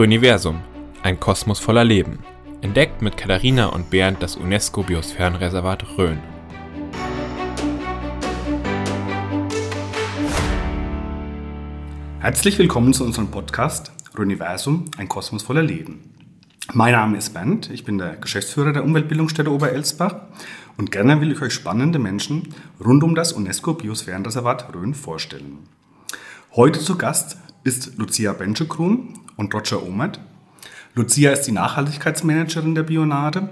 Röniversum, ein Kosmos voller Leben. Entdeckt mit Katharina und Bernd das UNESCO-Biosphärenreservat Rhön. Herzlich willkommen zu unserem Podcast Röniversum, ein Kosmos voller Leben. Mein Name ist Bernd, ich bin der Geschäftsführer der Umweltbildungsstätte Oberelsbach und gerne will ich euch spannende Menschen rund um das UNESCO-Biosphärenreservat Rhön vorstellen. Heute zu Gast ist Lucia Benschekrun und Roger Omert. Lucia ist die Nachhaltigkeitsmanagerin der Bionade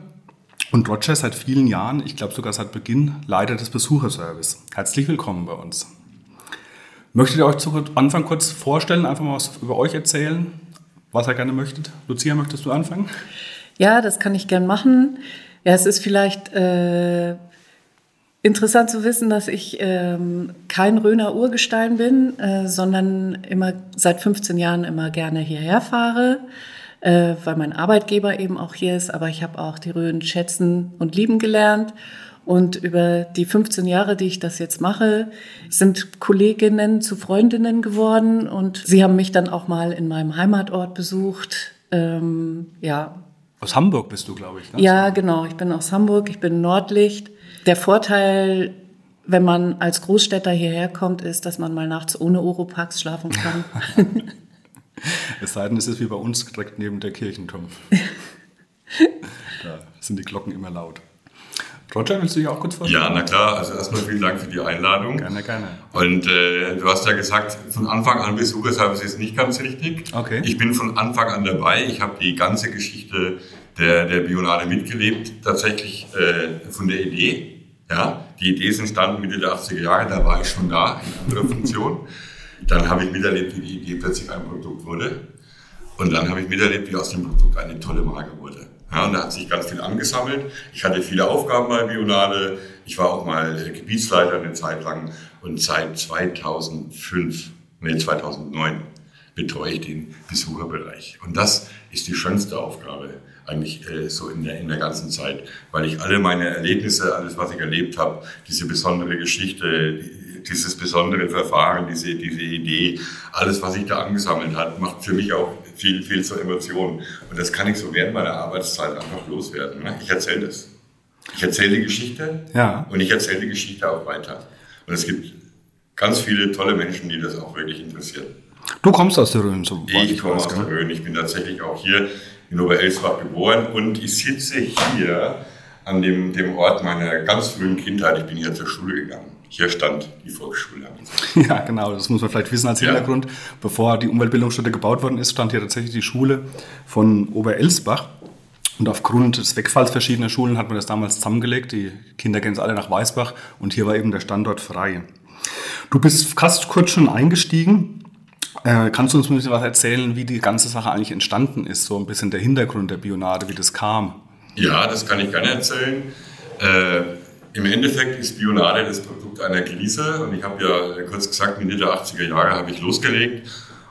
und Roger seit vielen Jahren, ich glaube sogar seit Beginn, Leiter des Besucherservice. Herzlich willkommen bei uns. Möchtet ihr euch zu Anfang kurz vorstellen, einfach mal was über euch erzählen, was ihr gerne möchtet? Lucia, möchtest du anfangen? Ja, das kann ich gern machen. Ja, es ist vielleicht äh, Interessant zu wissen, dass ich ähm, kein Röner Urgestein bin, äh, sondern immer seit 15 Jahren immer gerne hierher fahre, äh, weil mein Arbeitgeber eben auch hier ist. Aber ich habe auch die Rhön schätzen und lieben gelernt. Und über die 15 Jahre, die ich das jetzt mache, sind Kolleginnen zu Freundinnen geworden. Und sie haben mich dann auch mal in meinem Heimatort besucht. Ähm, ja. Aus Hamburg bist du, glaube ich. Ne? Ja, genau. Ich bin aus Hamburg. Ich bin Nordlicht. Der Vorteil, wenn man als Großstädter hierher kommt, ist, dass man mal nachts ohne Oropax schlafen kann. es sei denn, es ist wie bei uns direkt neben der Kirchenturm. da sind die Glocken immer laut. Roger, willst du dich auch kurz vorstellen? Ja, na klar. Also erstmal vielen Dank für die Einladung. Gerne, gerne. Und äh, du hast ja gesagt, von Anfang an Besucherservice ist nicht ganz richtig. Okay. Ich bin von Anfang an dabei. Ich habe die ganze Geschichte der, der Bionade mitgelebt, tatsächlich äh, von der Idee ja, die Idee ist entstanden Mitte der 80er Jahre, da war ich schon da in anderer Funktion. Dann habe ich miterlebt, wie die Idee plötzlich ein Produkt wurde. Und dann habe ich miterlebt, wie aus dem Produkt eine tolle Marke wurde. Ja, und da hat sich ganz viel angesammelt. Ich hatte viele Aufgaben bei Bionade. Ich war auch mal Gebietsleiter eine Zeit lang. Und seit 2005, nee, 2009 betreue ich den Besucherbereich. Und das ist die schönste Aufgabe eigentlich äh, so in der, in der ganzen Zeit, weil ich alle meine Erlebnisse, alles, was ich erlebt habe, diese besondere Geschichte, dieses besondere Verfahren, diese, diese Idee, alles, was sich da angesammelt hat, macht für mich auch viel, viel zur Emotion. Und das kann ich so während meiner Arbeitszeit einfach loswerden. Ne? Ich erzähle das. Ich erzähle die Geschichte ja. und ich erzähle die Geschichte auch weiter. Und es gibt ganz viele tolle Menschen, die das auch wirklich interessieren. Du kommst aus der Rhön, so Ich komme aus der Rhön. Ich bin tatsächlich auch hier in Oberelsbach geboren und ich sitze hier an dem, dem Ort meiner ganz frühen Kindheit. Ich bin hier zur Schule gegangen. Hier stand die Volksschule. Ja, genau, das muss man vielleicht wissen als Hintergrund. Ja. Bevor die Umweltbildungsstätte gebaut worden ist, stand hier tatsächlich die Schule von Oberelsbach. Und aufgrund des Wegfalls verschiedener Schulen hat man das damals zusammengelegt. Die Kinder gehen jetzt alle nach Weißbach und hier war eben der Standort frei. Du bist fast kurz schon eingestiegen äh, kannst du uns ein bisschen was erzählen, wie die ganze Sache eigentlich entstanden ist? So ein bisschen der Hintergrund der Bionade, wie das kam? Ja, das kann ich gerne erzählen. Äh, Im Endeffekt ist Bionade das Produkt einer Krise und ich habe ja kurz gesagt, Mitte der 80er Jahre habe ich losgelegt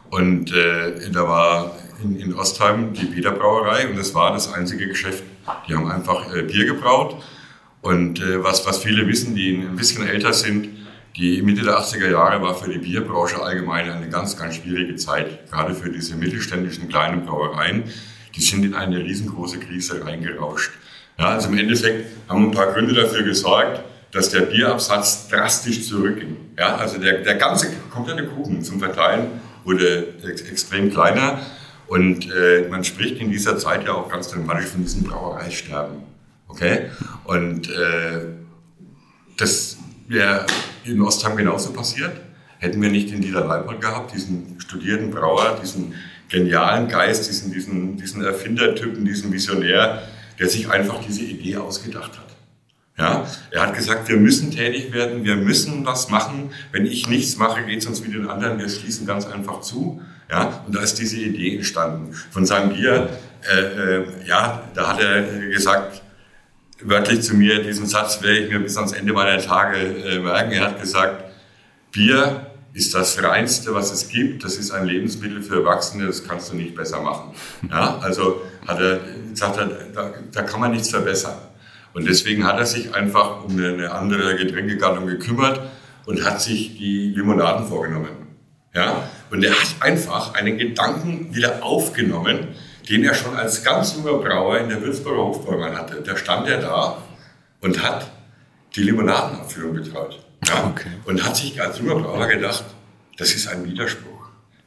und äh, da war in, in, Ostheim die Peter Brauerei und das war das einzige Geschäft. Die haben einfach äh, Bier gebraut und äh, was, was viele wissen, die ein bisschen älter sind, die Mitte der 80er Jahre war für die Bierbranche allgemein eine ganz, ganz schwierige Zeit. Gerade für diese mittelständischen kleinen Brauereien. Die sind in eine riesengroße Krise reingerauscht. Ja, also im Endeffekt haben ein paar Gründe dafür gesorgt, dass der Bierabsatz drastisch zurückging. Ja, also der, der ganze komplette Kuchen zum Verteilen wurde ex extrem kleiner. Und äh, man spricht in dieser Zeit ja auch ganz dramatisch von diesem Brauereisterben. Okay? Und äh, das wäre in Ostheim genauso passiert. Hätten wir nicht den Dieter Leipold gehabt, diesen studierten Brauer, diesen genialen Geist, diesen, diesen, diesen Erfindertypen, diesen Visionär, der sich einfach diese Idee ausgedacht hat. Ja, er hat gesagt, wir müssen tätig werden, wir müssen was machen. Wenn ich nichts mache, geht es uns wie den anderen. Wir schließen ganz einfach zu. Ja, und da ist diese Idee entstanden. Von seinem Bier, äh, äh, ja, da hat er gesagt, wörtlich zu mir, diesen Satz werde ich mir bis ans Ende meiner Tage äh, merken. Er hat gesagt, Bier ist das Reinste, was es gibt. Das ist ein Lebensmittel für Erwachsene, das kannst du nicht besser machen. Ja, also hat er, sagt er, da, da kann man nichts verbessern. Und deswegen hat er sich einfach um eine andere Getränkegattung gekümmert und hat sich die Limonaden vorgenommen. Ja, Und er hat einfach einen Gedanken wieder aufgenommen, den er schon als ganz junger Brauer in der Würzburger Hofbräumann hatte. Da stand er da und hat die Limonadenabführung betreut. Ja? Okay. Und hat sich als junger Brauer gedacht, das ist ein Widerspruch.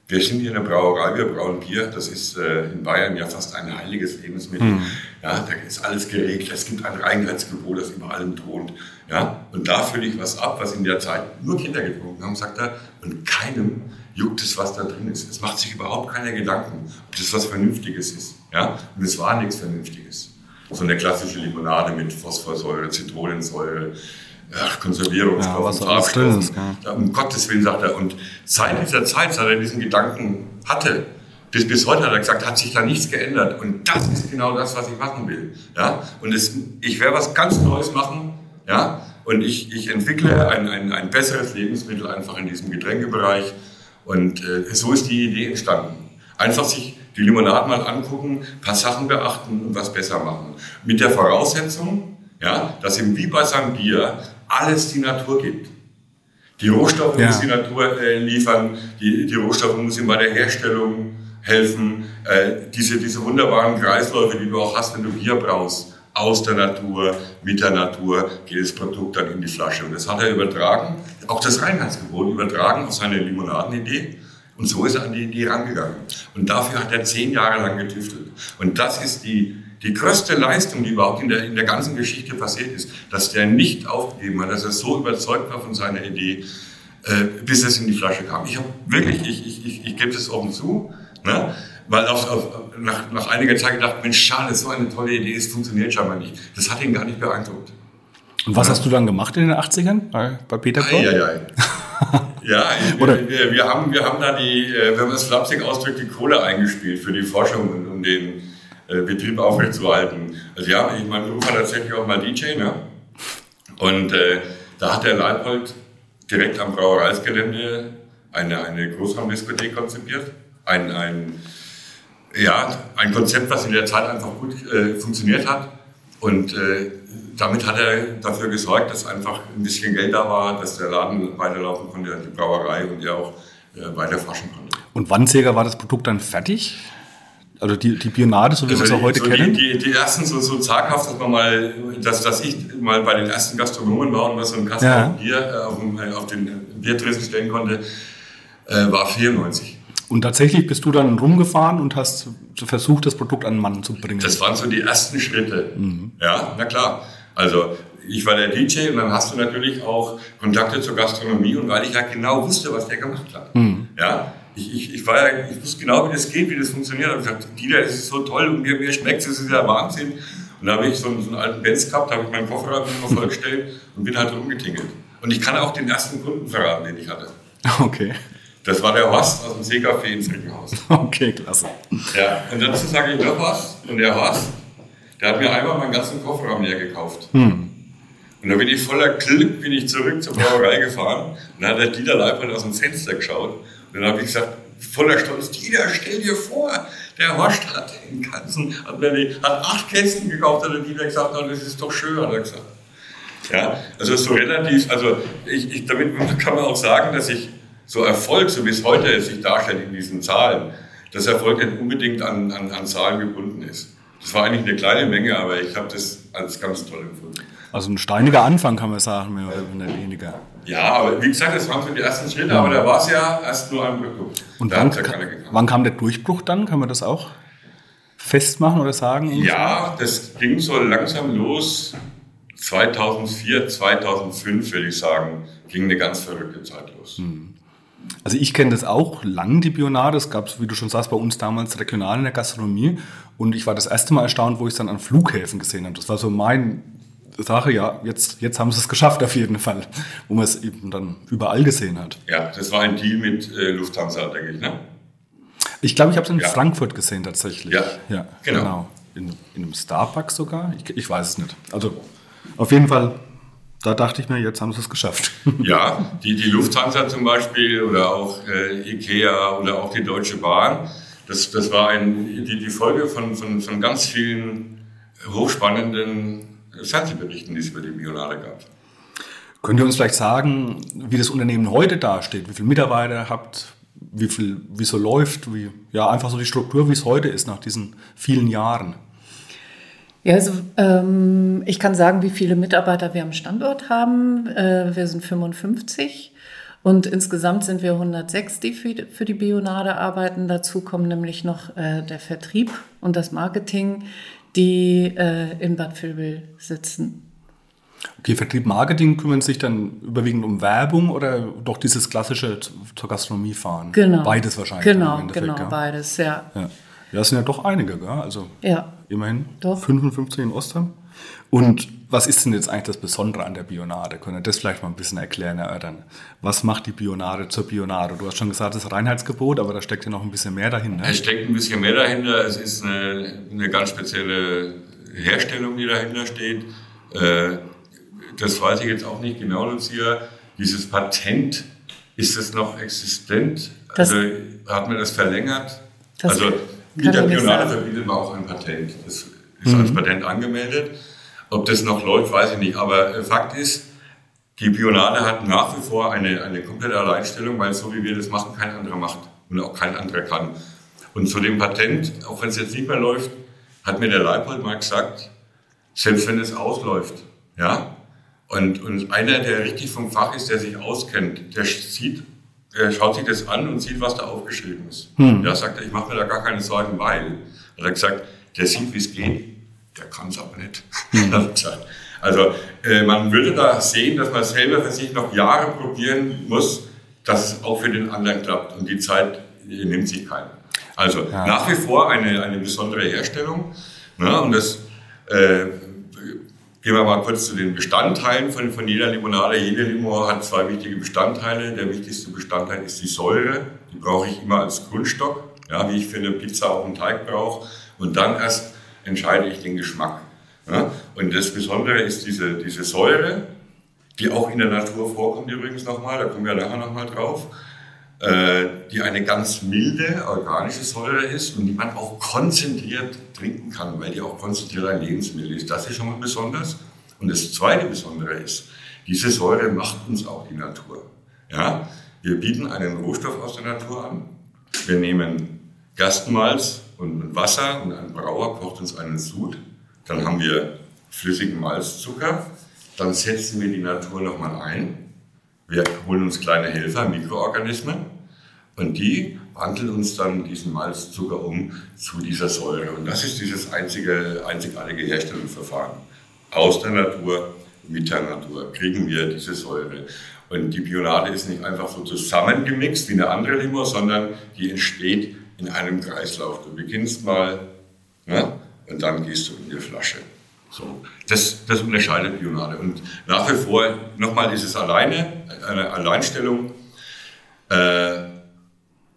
Wir sind hier in der Brauerei, wir brauen Bier. Das ist äh, in Bayern ja fast ein heiliges Lebensmittel. Mhm. Ja, da ist alles geregelt. Es gibt ein Reinheitsgebot, das über allem thront. Ja, und da fülle ich was ab, was in der Zeit nur Kinder getrunken haben, sagt er. Und keinem juckt es, was da drin ist. Es macht sich überhaupt keine Gedanken, ob das was Vernünftiges ist. Ja, und es war nichts Vernünftiges. So eine klassische Limonade mit Phosphorsäure, Zitronensäure, ach, Konservierungsstoffen, ja, Farbstoffen. Ja. Um Gottes Willen, sagt er. Und seit dieser Zeit, seit er diesen Gedanken hatte, bis, bis heute hat er gesagt, hat sich da nichts geändert. Und das ist genau das, was ich machen will. Ja? Und es, ich werde was ganz Neues machen. Ja? Und ich, ich entwickle ein, ein, ein besseres Lebensmittel einfach in diesem Getränkebereich. Und äh, so ist die Idee entstanden. Einfach sich die Limonade mal angucken, paar Sachen beachten und was besser machen. Mit der Voraussetzung, ja, dass ihm wie bei seinem Bier alles die Natur gibt. Die Rohstoffe ja. muss die Natur äh, liefern, die, die Rohstoffe muss ihm bei der Herstellung helfen. Äh, diese, diese wunderbaren Kreisläufe, die du auch hast, wenn du Bier brauchst, aus der Natur, mit der Natur geht das Produkt dann in die Flasche. Und das hat er übertragen, auch das Reinheitsgebot übertragen auf seine Limonadenidee. Und so ist er an die Idee rangegangen. Und dafür hat er zehn Jahre lang getüftelt. Und das ist die, die größte Leistung, die überhaupt in der, in der ganzen Geschichte passiert ist, dass der nicht aufgegeben hat, dass er so überzeugt war von seiner Idee, äh, bis es in die Flasche kam. Ich habe wirklich, ich, ich, ich, ich gebe das offen zu, ne? Weil auf, auf, nach, nach einiger Zeit gedacht, Mensch, schade, so eine tolle Idee, es funktioniert scheinbar nicht. Das hat ihn gar nicht beeindruckt. Und was ja. hast du dann gemacht in den 80ern bei, bei Peter Kron? Ja, ja, ja. wir, wir, wir, haben, wir haben da die, wenn man es flapsig ausdrückt, die Kohle eingespielt für die Forschung und um den äh, Betrieb aufrechtzuerhalten. Also ja, ich mein Beruf war tatsächlich auch mal DJ, ne? Und äh, da hat der Leipold direkt am Brauereisgelände eine, eine Großraumdiskothek konzipiert. Ein, ein, ja, ein Konzept, was in der Zeit einfach gut äh, funktioniert hat. Und äh, damit hat er dafür gesorgt, dass einfach ein bisschen Geld da war, dass der Laden weiterlaufen konnte, die Brauerei und er auch äh, weiter forschen konnte. Und wann circa war das Produkt dann fertig? Also die, die Bionade, so wie also wir es auch heute so kennen? Die, die, die, ersten so, so zaghaft, dass man mal, dass, dass ich mal bei den ersten Gastronomen war und mal so ein Kasten ja. Bier äh, auf, äh, auf, den Biertresen stellen konnte, äh, war 94. Und tatsächlich bist du dann rumgefahren und hast versucht, das Produkt an den Mann zu bringen? Das waren so die ersten Schritte. Mhm. Ja, na klar. Also ich war der DJ und dann hast du natürlich auch Kontakte zur Gastronomie und weil ich ja genau wusste, was der gemacht hat. Mhm. Ja, ich, ich, ich, war ja, ich wusste genau, wie das geht, wie das funktioniert. Und ich gesagt, Dieter, das ist so toll und mir, mir schmeckt es, das ist ja Wahnsinn. Und da habe ich so einen, so einen alten Benz gehabt, da habe ich meinen Kofferraum immer vollgestellt und bin halt rumgetingelt. Und ich kann auch den ersten Kunden verraten, den ich hatte. Okay. Das war der Horst aus dem Seecafé ins Frickenhaus. Okay, klasse. Ja, und dazu sage ich noch was. Und der Horst, der hat mir einmal meinen ganzen Kofferraum leer gekauft. Hm. Und da bin ich voller Glück bin ich zurück zur Brauerei gefahren. Und dann hat der Dieter Leipold aus dem Fenster geschaut dann habe ich gesagt, voller Stolz, Dieter, stell dir vor, der Horst hat den ganzen, hat, hat acht Kästen gekauft, hat der Dieter gesagt, na, das ist doch schön, hat er gesagt. Ja, also so relativ, also ich, ich, damit kann man auch sagen, dass ich so Erfolg, so wie es heute sich darstellt in diesen Zahlen, dass Erfolg nicht unbedingt an, an, an Zahlen gebunden ist. Das war eigentlich eine kleine Menge, aber ich habe das als ganz toll empfunden. Also ein steiniger Anfang kann man sagen, mehr oder weniger. Ja, aber wie gesagt, das waren so die ersten Schritte, ja. aber da war es ja erst nur ein Produkt. Und wann, ja wann, kam der Durchbruch dann? Kann man das auch festmachen oder sagen? Ja, das ging so langsam los. 2004, 2005 würde ich sagen, ging eine ganz verrückte Zeit los. Hm. Also ich kenne das auch lang, die Bionade. Es gab, wie du schon sagst, bei uns damals regional in der Gastronomie. Und ich war das erste Mal erstaunt, wo ich es dann an Flughäfen gesehen habe. Das war so mein Sache, ja, jetzt, jetzt haben sie es geschafft auf jeden Fall, wo man es eben dann überall gesehen hat. Ja, das war ein Deal mit äh, Lufthansa, denke ich, ne? Ich glaube, ich habe es in ja. Frankfurt gesehen tatsächlich. Ja, ja genau. genau. In, in, einem Starbucks sogar? Ich, ich weiß es nicht. Also auf jeden Fall, da dachte ich mir, jetzt haben sie es geschafft. Ja, die, die Lufthansa zum Beispiel oder auch äh, Ikea oder auch die Deutsche Bahn, das, das war ein, die, die Folge von, von, von ganz vielen hochspannenden Fernsehberichten, die es über die Bionade gab. Könnt ihr uns vielleicht sagen, wie das Unternehmen heute dasteht? Wie viele Mitarbeiter ihr habt? wie viel, wie so läuft, wie, ja, einfach so die Struktur, wie es heute ist nach diesen vielen Jahren. Ja, also ähm, ich kann sagen, wie viele Mitarbeiter wir am Standort haben. Äh, wir sind 55 und insgesamt sind wir 106, die für, für die Bionade arbeiten. Dazu kommen nämlich noch äh, der Vertrieb und das Marketing, die äh, in Bad Vilbel sitzen. Okay, Vertrieb, Marketing kümmern sich dann überwiegend um Werbung oder doch dieses klassische zur Gastronomie fahren? Genau. Beides wahrscheinlich. Genau, genau, ja. beides, ja. ja. Ja, das sind ja doch einige, gell? Also ja. Immerhin Doch. 55 in Ostheim. Und was ist denn jetzt eigentlich das Besondere an der Bionade? Können wir das vielleicht mal ein bisschen erklären, erörtern? Was macht die Bionade zur Bionade? Du hast schon gesagt, das ist Reinheitsgebot, aber da steckt ja noch ein bisschen mehr dahinter. Es steckt ein bisschen mehr dahinter. Es ist eine, eine ganz spezielle Herstellung, die dahinter steht. Äh, das weiß ich jetzt auch nicht genau, Lucia. Dieses Patent, ist das noch existent? Das- also hat man das verlängert? Das also kann mit der ich nicht Bionade sagen. verbietet man auch ein Patent. Das ist als Patent angemeldet. Ob das noch läuft, weiß ich nicht. Aber äh, Fakt ist, die Bionade hat nach wie vor eine, eine komplette Alleinstellung, weil so wie wir das machen, kein anderer macht und auch kein anderer kann. Und zu dem Patent, auch wenn es jetzt nicht mehr läuft, hat mir der Leipold mal gesagt, selbst wenn es ausläuft, ja, und, und einer, der richtig vom Fach ist, der sich auskennt, der sieht, der schaut sich das an und sieht, was da aufgeschrieben ist. Ja, sagt er, ich mache mir da gar keine Sorgen, weil, hat er gesagt, der sieht, wie es geht, der kann es aber nicht. Gesagt. also äh, man würde da sehen, dass man selber für sich noch Jahre probieren muss, dass es auch für den anderen klappt. Und die Zeit äh, nimmt sich keiner. Also nach wie vor eine, eine besondere Herstellung. Ne? Und das äh, Gehen wir mal kurz zu den Bestandteilen von, von jeder Limonade. Jede Limo hat zwei wichtige Bestandteile. Der wichtigste Bestandteil ist die Säure. Die brauche ich immer als Grundstock, ja, wie ich für eine Pizza auch einen Teig brauche. Und dann erst entscheide ich den Geschmack. Ja. Und das Besondere ist diese, diese Säure, die auch in der Natur vorkommt übrigens nochmal, da kommen wir nachher nochmal drauf, äh, die eine ganz milde, organische Säure ist und die man auch konzentriert trinken kann, weil die auch konzentriert ein Lebensmittel ist. Das ist schon mal besonders. Und das zweite Besondere ist, diese Säure macht uns auch die Natur. Ja? Wir bieten einen Rohstoff aus der Natur an. Wir nehmen Gerstenmalz und Wasser und ein Brauer kocht uns einen Sud. Dann haben wir flüssigen Malzzucker. Dann setzen wir die Natur nochmal ein. Wir holen uns kleine Helfer, Mikroorganismen, und die wandeln uns dann diesen Malzzucker um zu dieser Säure. Und das ist dieses einzige, einzigartige Herstellungsverfahren. Aus der Natur, mit der Natur kriegen wir diese Säure. Und die Bionade ist nicht einfach so zusammengemixt wie eine andere Limo, sondern die entsteht in einem Kreislauf. Du beginnst mal ja, und dann gehst du in die Flasche. So, das, das unterscheidet Bionade. Und nach wie vor, nochmal ist es alleine, eine Alleinstellung, äh,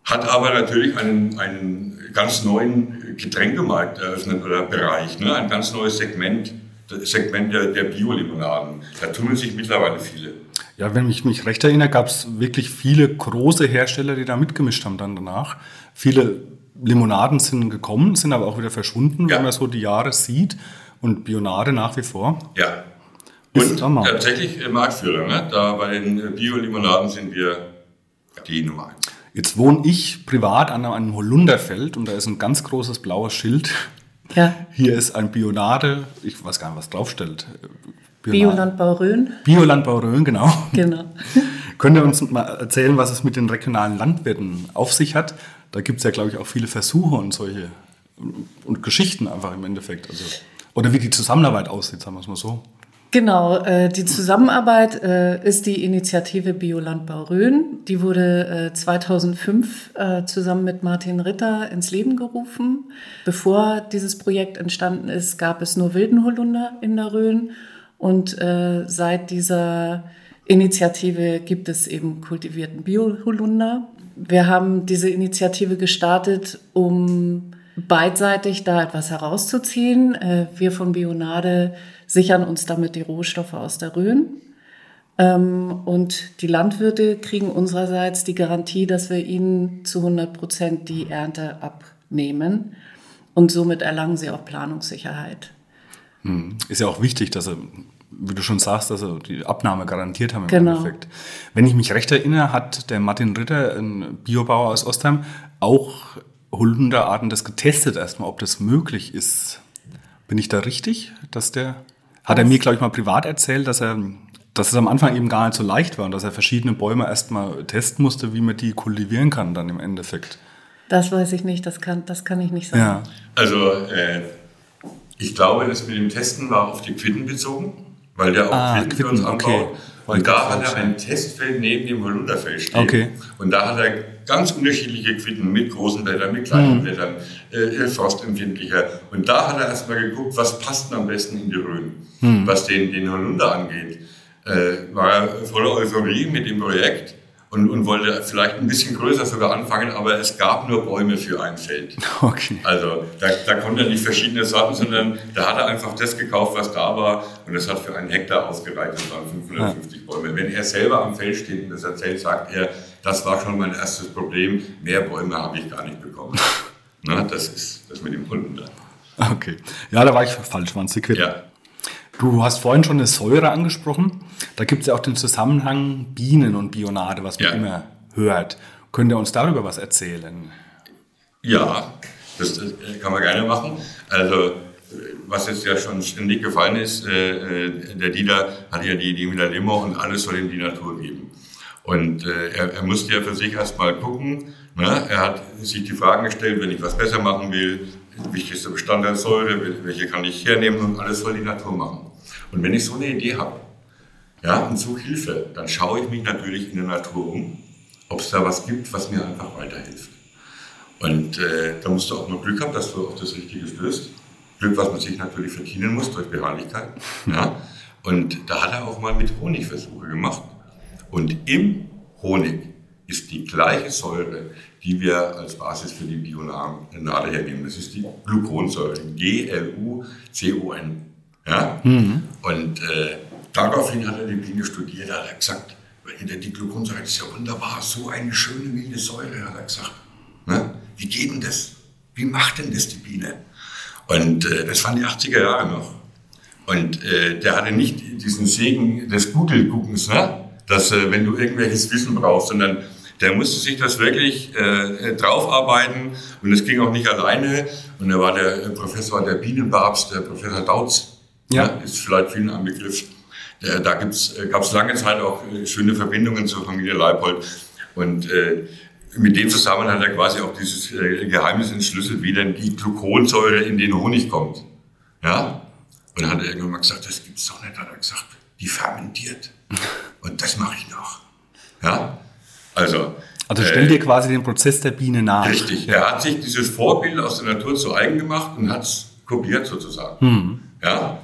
hat aber natürlich einen, einen ganz neuen Getränkemarkt eröffnet oder Bereich, ne? ein ganz neues Segment, das Segment der, der Bio-Limonaden. Da tummeln sich mittlerweile viele. Ja, wenn ich mich recht erinnere, gab es wirklich viele große Hersteller, die da mitgemischt haben dann danach. Viele Limonaden sind gekommen, sind aber auch wieder verschwunden, Ja. wenn man so die Jahre sieht. Und Bionade nach wie vor. Ja. Ist Und tatsächlich äh, Marktführer. Ne? Da bei den Bio-Limonaden sind wir die Nummer eins. Jetzt wohne ich privat an einem Holunderfeld und da ist ein ganz großes blaues Schild. Ja, Hier ist ein Bionade, ich weiß gar nicht, was draufstellt. Biolandbau Rhön, Biolandbau Rhön, genau. genau. Könnt ihr uns mal erzählen, was es mit den regionalen Landwirten auf sich hat? Da gibt es ja, glaube ich, auch viele Versuche und solche und Geschichten einfach im Endeffekt. Also, oder wie die Zusammenarbeit aussieht, sagen wir es mal so. Genau, äh, die Zusammenarbeit äh, ist die Initiative Biolandbau Rhön. Die wurde äh, 2005 äh, zusammen mit Martin Ritter ins Leben gerufen. Bevor dieses Projekt entstanden ist, gab es nur wilden Holunder in der Rhön. Und seit dieser Initiative gibt es eben kultivierten Bio-Holunder. Wir haben diese Initiative gestartet, um beidseitig da etwas herauszuziehen. Äh, Wir von Bionade sichern uns damit die Rohstoffe aus der Rhön. Ähm, Und die Landwirte kriegen unsererseits die Garantie, dass wir ihnen zu 100 Prozent die Ernte abnehmen. Und somit erlangen sie auch Planungssicherheit. Ist ja auch wichtig, dass sie wie du schon sagst, also die Abnahme garantiert haben im Genau. Endeffekt. Wenn ich mich recht erinnere, hat der Martin Ritter, ein Biobauer aus Ostheim, auch Holunderarten das getestet erstmal, ob das möglich ist. Bin ich da richtig, dass der, hat er mir, glaube ich, mal privat erzählt, dass er, dass es am Anfang eben gar nicht so leicht war und dass er verschiedene Bäume erstmal testen musste, wie man die kultivieren kann dann im Endeffekt. Das weiß ich nicht, das kann, das kann ich nicht sagen. Ja. Also, äh, ich glaube, das mit dem Testen war auf die Quitten bezogen, weil der auch Ah, Quitten für uns Quitten, anbaut. okay. Und da hat er ein Testfeld neben dem Holunderfeld stehen. Okay. Und da hat er ganz unterschiedliche Quitten mit großen Blättern, mit kleinen Mhm. Blättern, äh, frostempfindlicher. Und da hat er erstmal geguckt, was passt denn am besten in die Rhön. Mhm. Was den, den Holunder angeht, äh, war er voller Euphorie mit dem Projekt und, und wollte vielleicht ein bisschen größer sogar anfangen, aber es gab nur Bäume für ein Feld. Okay. Also da, da konnte er nicht verschiedene Sorten, sondern da hat er einfach das gekauft, was da war und das hat für einen Hektar ausgereicht, das waren 550 Bäume. Wenn er selber am Feld steht und das erzählt, sagt er, das war schon mein erstes Problem, mehr Bäume habe ich gar nicht bekommen. Na, das ist das mit dem Kunden da. Okay. Ja, da war ich falsch, waren Sie Ja. Du hast vorhin schon eine Säure angesprochen. Da gibt es ja auch den Zusammenhang Bienen und Bionade, was man Ja. immer hört. Könnt ihr uns darüber was erzählen? Ja, das, das kann man gerne machen. Also, was jetzt ja schon ständig gefallen ist, äh, äh, der Dieter hat ja die Idee mit der Limo und alles soll ihm die Natur geben. Und äh, er, er musste ja für sich erstmal gucken. Ne? Er hat sich die Fragen gestellt, wenn ich was besser machen will, wichtigste Bestandteil Säure, welche kann ich hernehmen und alles soll die Natur machen. Und wenn ich so eine Idee habe, ja, und suche Hilfe, dann schaue ich mich natürlich in der Natur um, ob es da was gibt, was mir einfach weiterhilft. Und äh, da musst du auch noch Glück haben, dass du auf das Richtige stößt. Glück, was man sich natürlich verdienen muss durch Beharrlichkeit. Ja. Und da hat er auch mal mit Honig Versuche gemacht. Und im Honig ist die gleiche Säure, die wir als Basis für die Bionade hernehmen. Das ist die Gluconsäure, G-L-U-C-O-N. Ja? Und äh, daraufhin hat er die Biene studiert, hat er gesagt, die Gluconsäure ist ja wunderbar, so eine schöne milde Säure, hat er gesagt. Ne? Wie geht denn das? Wie macht denn das die Biene? Und äh, das waren die 80er Jahre noch. Und äh, der hatte nicht diesen Segen des Google-Guckens, ne? dass äh, wenn du irgendwelches Wissen brauchst, sondern der musste sich das wirklich äh, draufarbeiten und es ging auch nicht alleine. Und da war der äh, Professor, der Bienenbabs, der Professor Dautz, Ja. ist vielleicht vielen ein Begriff. Der, da gibt's, äh, gab es lange Zeit auch äh, schöne Verbindungen zur Familie Leipold. Und äh, mit dem zusammen hat er quasi auch dieses äh, Geheimnis entschlüsselt, wie denn die Gluconsäure in den Honig kommt. Ja? Und dann hat er irgendwann mal gesagt, das gibt's doch nicht, hat er gesagt, die fermentiert. Und das mache ich noch. Ja? Also. Also äh, stell dir quasi den Prozess der Biene nach. Richtig. Er hat sich dieses Vorbild aus der Natur zu eigen gemacht und hat es kopiert sozusagen. Ja?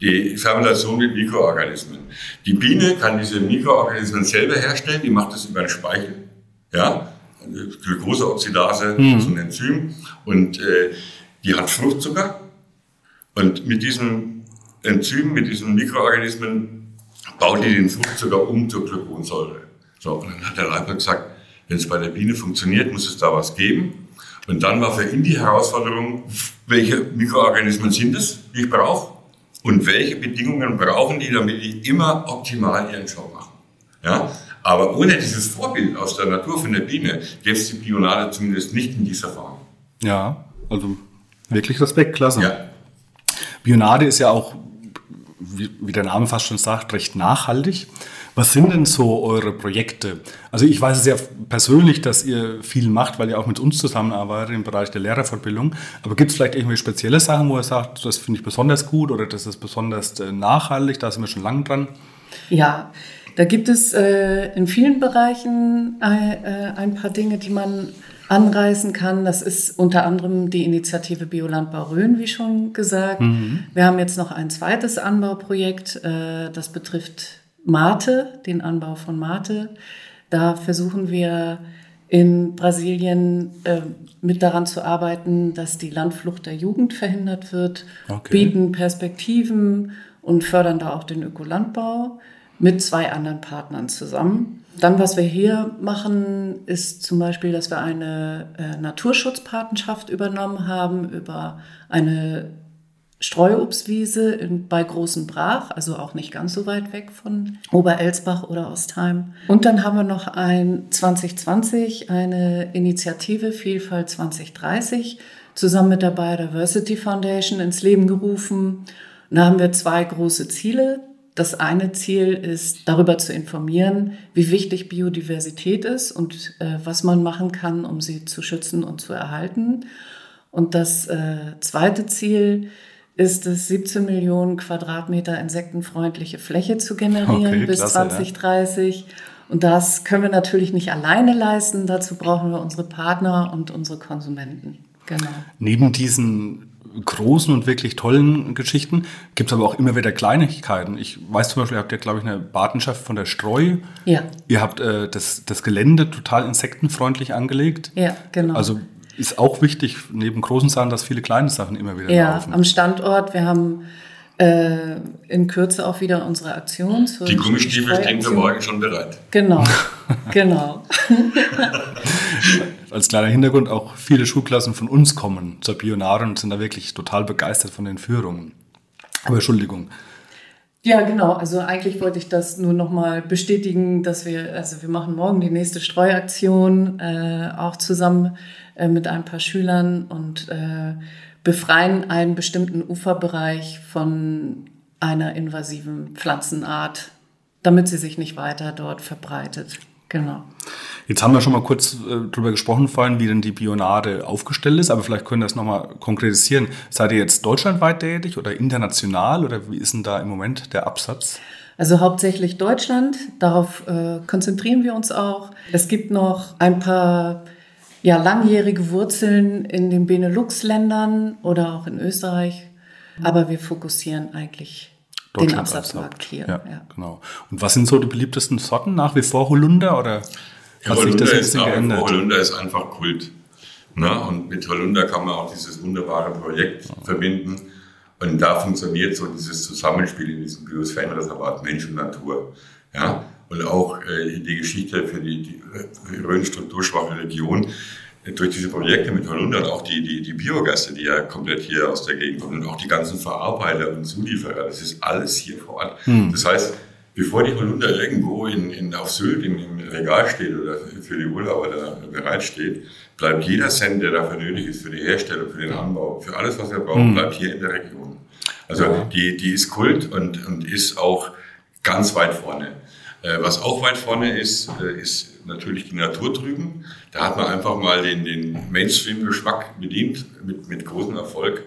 Die Fermentation mit Mikroorganismen. Die Biene kann diese Mikroorganismen selber herstellen, die macht das über den Speichel. Ja? Glucoseoxidase, das ist ein Enzym. Und äh, die hat Fruchtzucker. Und mit diesem Enzym, mit diesen Mikroorganismen, baut die den Fruchtzucker um zur Gluconsäure. So, und dann hat der Leipold gesagt, wenn es bei der Biene funktioniert, muss es da was geben. Und dann war für ihn die Herausforderung, welche Mikroorganismen sind es, die ich brauche? Und welche Bedingungen brauchen die, damit die immer optimal ihren Job machen? Ja? Aber ohne dieses Vorbild aus der Natur von der Biene gäbe es die Bionade zumindest nicht in dieser Form. Ja, also wirklich Respekt, klasse. Ja. Bionade ist ja auch, wie, wie der Name fast schon sagt, recht nachhaltig. Was sind denn so eure Projekte? Also ich weiß es ja persönlich, dass ihr viel macht, weil ihr auch mit uns zusammenarbeitet im Bereich der Lehrerfortbildung. Aber gibt es vielleicht irgendwelche spezielle Sachen, wo ihr sagt, das finde ich besonders gut oder das ist besonders äh, nachhaltig, da sind wir schon lange dran? Ja, da gibt es äh, in vielen Bereichen äh, äh, ein paar Dinge, die man anreißen kann. Das ist unter anderem die Initiative Biolandbau Rhön, wie schon gesagt. Wir haben jetzt noch ein zweites Anbauprojekt, äh, das betrifft Mate, den Anbau von Mate. Da versuchen wir in Brasilien äh, mit daran zu arbeiten, dass die Landflucht der Jugend verhindert wird, Okay. bieten Perspektiven und fördern da auch den Ökolandbau mit zwei anderen Partnern zusammen. Dann, was wir hier machen, ist zum Beispiel, dass wir eine äh, Naturschutzpatenschaft übernommen haben über eine Streuobstwiese in, bei Großen Brach, also auch nicht ganz so weit weg von Oberelsbach oder Ostheim. Und dann haben wir noch ein 2020, eine Initiative Vielfalt 2030, zusammen mit der Biodiversity Foundation ins Leben gerufen. Da haben wir zwei große Ziele. Das eine Ziel ist, darüber zu informieren, wie wichtig Biodiversität ist und äh, was man machen kann, um sie zu schützen und zu erhalten. Und das äh, zweite Ziel ist es, 17 Millionen Quadratmeter insektenfreundliche Fläche zu generieren Okay, bis klasse, 2030. Und das können wir natürlich nicht alleine leisten. Dazu brauchen wir unsere Partner und unsere Konsumenten. Genau. Neben diesen großen und wirklich tollen Geschichten gibt es aber auch immer wieder Kleinigkeiten. Ich weiß zum Beispiel, ihr habt ja, glaube ich, eine Patenschaft von der Streu. Ja, Ihr habt äh, das, das Gelände total insektenfreundlich angelegt. ja, genau. Also ist auch wichtig, neben großen Sachen, dass viele kleine Sachen immer wieder ja, laufen. am Standort. Wir haben äh, in Kürze auch wieder unsere Aktion. zur Die Gummistiefel stehen für Streuaktion. morgen schon bereit. Genau, genau. Als kleiner Hintergrund auch viele Schulklassen von uns kommen zur Bionade und sind da wirklich total begeistert von den Führungen. Aber Entschuldigung. Ja, genau. Also eigentlich wollte ich das nur nochmal bestätigen, dass wir, also wir machen morgen die nächste Streuaktion, äh, auch zusammen äh, mit ein paar Schülern und äh, befreien einen bestimmten Uferbereich von einer invasiven Pflanzenart, damit sie sich nicht weiter dort verbreitet. Genau. Jetzt haben wir schon mal kurz äh, drüber gesprochen vorhin, wie denn die Bionade aufgestellt ist, aber vielleicht können wir das nochmal konkretisieren. Seid ihr jetzt deutschlandweit tätig oder international oder wie ist denn da im Moment der Absatz? Also hauptsächlich Deutschland, darauf äh, konzentrieren wir uns auch. Es gibt noch ein paar ja, langjährige Wurzeln in den Benelux-Ländern oder auch in Österreich, aber wir fokussieren eigentlich den Absatzmarkt hier. Ja, Ja. genau. Und was sind so die beliebtesten Sorten? Nach wie vor Holunder oder Ja, hat sich das Holunder ein ist, bisschen vor- geändert? Holunder ist einfach Kult. Ne? Und mit Holunder kann man auch dieses wunderbare Projekt verbinden. Und da funktioniert so dieses Zusammenspiel in diesem Biosphärenreservat Mensch und Natur. Ja? Und auch äh, die Geschichte für die, die rhön-strukturschwache Region äh, durch diese Projekte mit Holunder und auch die, die, die Biogasse, die ja komplett hier aus der Gegend kommen und auch die ganzen Verarbeiter und Zulieferer, das ist alles hier vor Ort. Das heißt, bevor die Holunder irgendwo in, in, auf Sylt im, im Regal steht oder für die Urlauber da bereitsteht, bleibt jeder Cent, der dafür nötig ist, für die Herstellung, für den Anbau, für alles, was wir brauchen, bleibt hier in der Region. Also die, die ist Kult und, und ist auch ganz weit vorne. Äh, was auch weit vorne ist, äh, ist natürlich die Natur drüben. Da hat man einfach mal den, den Mainstream-Geschmack bedient mit, mit großem Erfolg.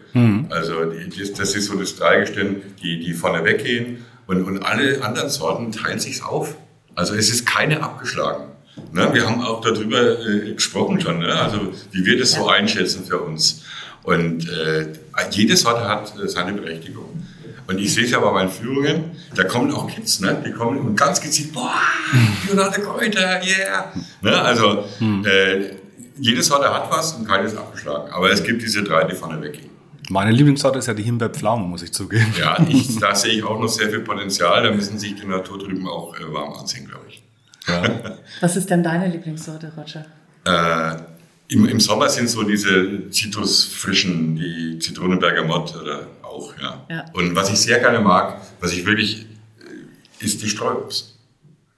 Also die, das, das ist so das Dreigestirn, die, die vorne weggehen und, und alle anderen Sorten teilen sich's auf. Also es ist keine abgeschlagen. Ne? Wir haben auch darüber äh, gesprochen schon, ne? also wie wir das so einschätzen für uns. Und äh, jede Sorte hat äh, seine Berechtigung. Und ich sehe es ja bei meinen Führungen, da kommen auch Kids, ne? die kommen und ganz gezielt, boah, Bionade Kräuter, yeah. Ne? Also äh, jede Sorte hat was und keine ist abgeschlagen. Aber es gibt diese drei, die vorne weggehen. Meine Lieblingssorte ist ja die Himbeerpflaume, muss ich zugeben. Ja, ich, da sehe ich auch noch sehr viel Potenzial. Da müssen sich die Natur drüben auch äh, warm anziehen, glaube ich. Was ist denn deine Lieblingssorte, Roger? Äh, im, Im Sommer sind so diese Zitrusfrischen, die Zitronenberger Mott oder auch, ja. Ja. Und was ich sehr gerne mag, was ich wirklich, äh, ist die Streuobst.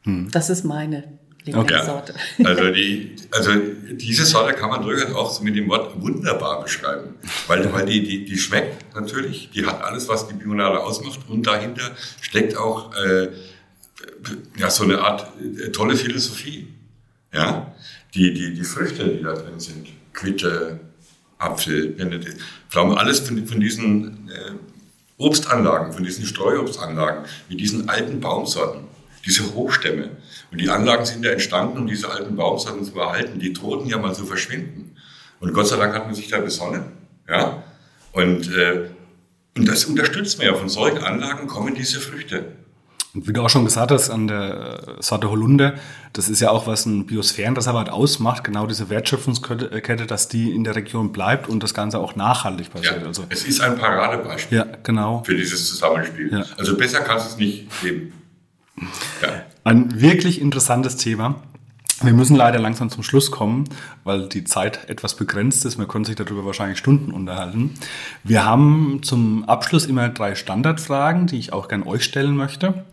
Das ist meine Lieblingssorte. Ja. Also, die, also diese Sorte kann man durchaus auch mit dem Wort wunderbar beschreiben. Weil, weil die, die, die schmeckt natürlich, die hat alles, was die Bionade ausmacht und dahinter steckt auch äh, ja, so eine Art äh, tolle Philosophie. Ja? Die, die, die Früchte, die da drin sind, Quitte, Apfel, Benedikt, Pflaume, alles von, von diesen äh, Obstanlagen, von diesen Streuobstanlagen, mit diesen alten Baumsorten, diese Hochstämme. Und die Anlagen sind ja entstanden, um diese alten Baumsorten zu erhalten. Die drohten ja mal zu verschwinden. Und Gott sei Dank hat man sich da besonnen. Ja? Und, äh, und das unterstützt man ja. Von solchen Anlagen kommen diese Früchte. Und wie du auch schon gesagt hast, an der äh, Sorte Holunder, das ist ja auch, was ein Biosphärenreservat ausmacht, genau diese Wertschöpfungskette, dass die in der Region bleibt und das Ganze auch nachhaltig Ja, passiert. Also, es ist ein Paradebeispiel ja, genau. für dieses Zusammenspiel. Ja. Also besser kannst du es nicht geben. Ja. Ein wirklich interessantes Thema. Wir müssen leider langsam zum Schluss kommen, weil die Zeit etwas begrenzt ist. Man könnte sich darüber wahrscheinlich Stunden unterhalten. Wir haben zum Abschluss immer drei Standardfragen, die ich auch gern euch stellen möchte.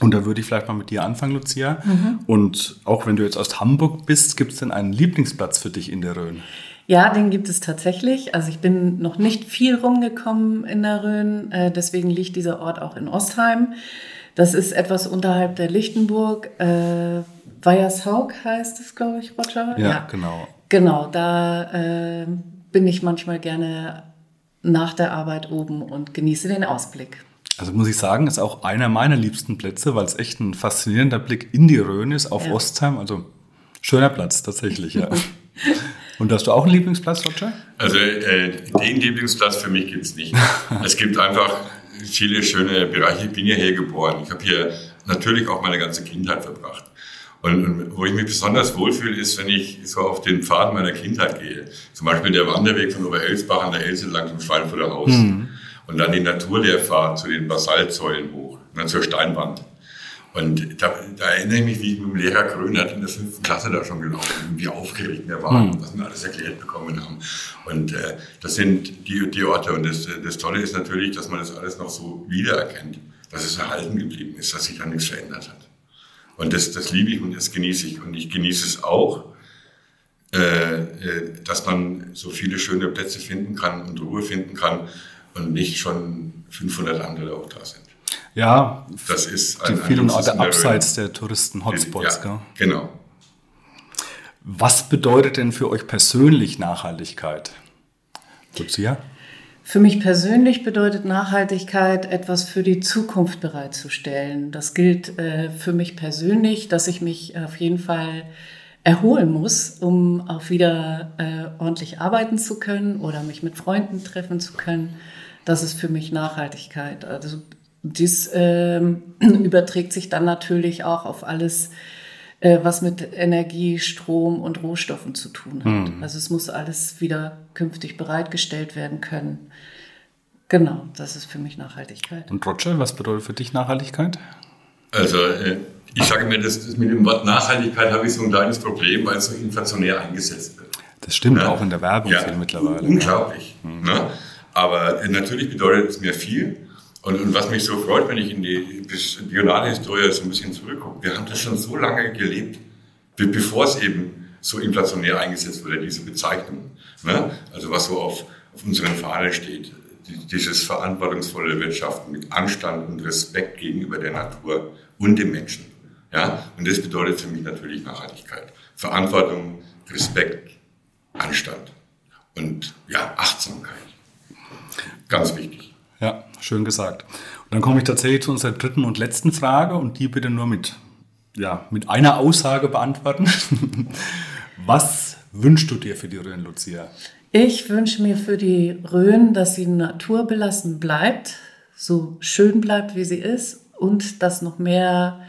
Und da würde ich vielleicht mal mit dir anfangen, Lucia. Mhm. Und auch wenn du jetzt aus Hamburg bist, gibt es denn einen Lieblingsplatz für dich in der Rhön? Ja, den gibt es tatsächlich. Also ich bin noch nicht viel rumgekommen in der Rhön, äh, deswegen liegt dieser Ort auch in Ostheim. Das ist etwas unterhalb der Lichtenburg. Äh, Weiershaug heißt es, glaube ich, Roger. Ja, ja, genau. Genau, da äh, bin ich manchmal gerne nach der Arbeit oben und genieße den Ausblick. Also muss ich sagen, ist auch einer meiner liebsten Plätze, weil es echt ein faszinierender Blick in die Rhön ist, auf ja. Ostheim. Also schöner Platz tatsächlich, ja. Und hast du auch einen Lieblingsplatz, Roger? Also äh, den Lieblingsplatz für mich gibt es nicht. es gibt einfach viele schöne Bereiche. Ich bin ja hier geboren. Ich habe hier natürlich auch meine ganze Kindheit verbracht. Und, und, wo ich mich besonders wohlfühle, ist, wenn ich so auf den Pfad meiner Kindheit gehe. Zum Beispiel der Wanderweg von Oberelsbach an der Else lang zum Schweinfurter Haus. Mhm. Und dann die Naturlehrfahrt zu den Basaltsäulen hoch dann zur Steinwand. Und da, da erinnere ich mich, wie ich mit dem Lehrer Grönert in der fünften Klasse da schon gelaufen bin, wie aufgeregt wir waren, mhm. was wir alles erklärt bekommen haben. Und äh, das sind die, die Orte. Und das, das Tolle ist natürlich, dass man das alles noch so wiedererkennt, dass es erhalten geblieben ist, dass sich da nichts verändert hat. Und das, das liebe ich und das genieße ich. Und ich genieße es auch, äh, äh dass man so viele schöne Plätze finden kann und Ruhe finden kann, und nicht schon 500 andere auch da sind. Ja, das ist ein, die vielen Orte abseits der Touristen-Hotspots. Ja, genau. Was bedeutet denn für euch persönlich Nachhaltigkeit? Lucia? Für mich persönlich bedeutet Nachhaltigkeit, etwas für die Zukunft bereitzustellen. Das gilt äh, für mich persönlich, dass ich mich auf jeden Fall erholen muss, um auch wieder äh, ordentlich arbeiten zu können oder mich mit Freunden treffen zu können. Das ist für mich Nachhaltigkeit. Also dies äh, überträgt sich dann natürlich auch auf alles, äh, was mit Energie, Strom und Rohstoffen zu tun hat. Mhm. Also es muss alles wieder künftig bereitgestellt werden können. Genau, das ist für mich Nachhaltigkeit. Und Roger, was bedeutet für dich Nachhaltigkeit? Also äh, ich sage mir, das, das mit dem Wort Nachhaltigkeit habe ich so ein kleines Problem, weil es so inflationär eingesetzt wird. Das stimmt ja? auch in der Werbung ja, viel mittlerweile. Unglaublich. Ja. Mhm. Ne? Aber äh, natürlich bedeutet es mir viel. Und, und, was mich so freut, wenn ich in die Bionade-Historie so ein bisschen zurückgucke, wir haben das schon so lange gelebt, bevor es eben so inflationär eingesetzt wurde, diese Bezeichnung. Ne? Also was so auf, auf unseren Fahnen steht, dieses verantwortungsvolle Wirtschaften mit Anstand und Respekt gegenüber der Natur und dem Menschen. Ja? Und das bedeutet für mich natürlich Nachhaltigkeit. Verantwortung, Respekt, Anstand und ja, Achtsamkeit. Ganz wichtig. Ja, schön gesagt. Und dann komme ich tatsächlich zu unserer dritten und letzten Frage und die bitte nur mit, ja, mit einer Aussage beantworten. Was wünschst du dir für die Rhön, Lucia? Ich wünsche mir für die Rhön, dass sie naturbelassen bleibt, so schön bleibt, wie sie ist und dass noch mehr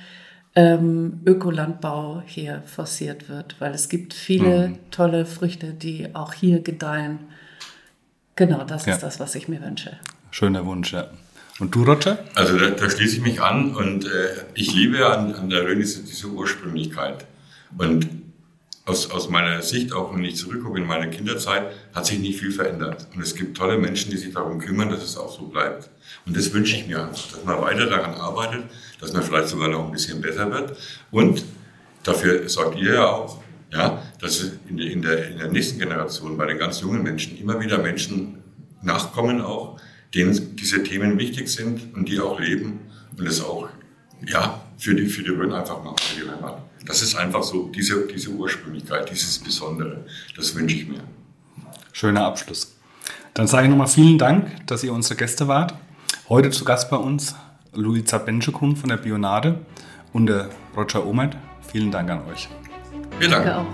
ähm, Ökolandbau hier forciert wird, weil es gibt viele mhm. tolle Früchte, die auch hier gedeihen. Genau, das ja. ist das, was ich mir wünsche. Schöner Wunsch, ja. Und du, Roger? Also da, da schließe ich mich an und äh, ich liebe an, an der Rhön diese, diese Ursprünglichkeit. Und aus, aus meiner Sicht, auch wenn ich zurückgucke in meine Kinderzeit, hat sich nicht viel verändert. Und es gibt tolle Menschen, die sich darum kümmern, dass es auch so bleibt. Und das wünsche ich mir einfach, dass man weiter daran arbeitet, dass man vielleicht sogar noch ein bisschen besser wird. Und dafür sorgt ihr ja auch, ja, dass in der, in, der, in der nächsten Generation, bei den ganz jungen Menschen, immer wieder Menschen nachkommen auch, denen diese Themen wichtig sind und die auch leben und es auch ja, für die, für die einfach machen, für die Heimat. Das ist einfach so, diese, diese Ursprünglichkeit, dieses Besondere, das wünsche ich mir. Schöner Abschluss. Dann sage ich nochmal vielen Dank, dass ihr unsere Gäste wart. Heute zu Gast bei uns Luisa Benschekun von der Bionade und der Roger Omert. Vielen Dank an euch. Wir danken. Danke auch.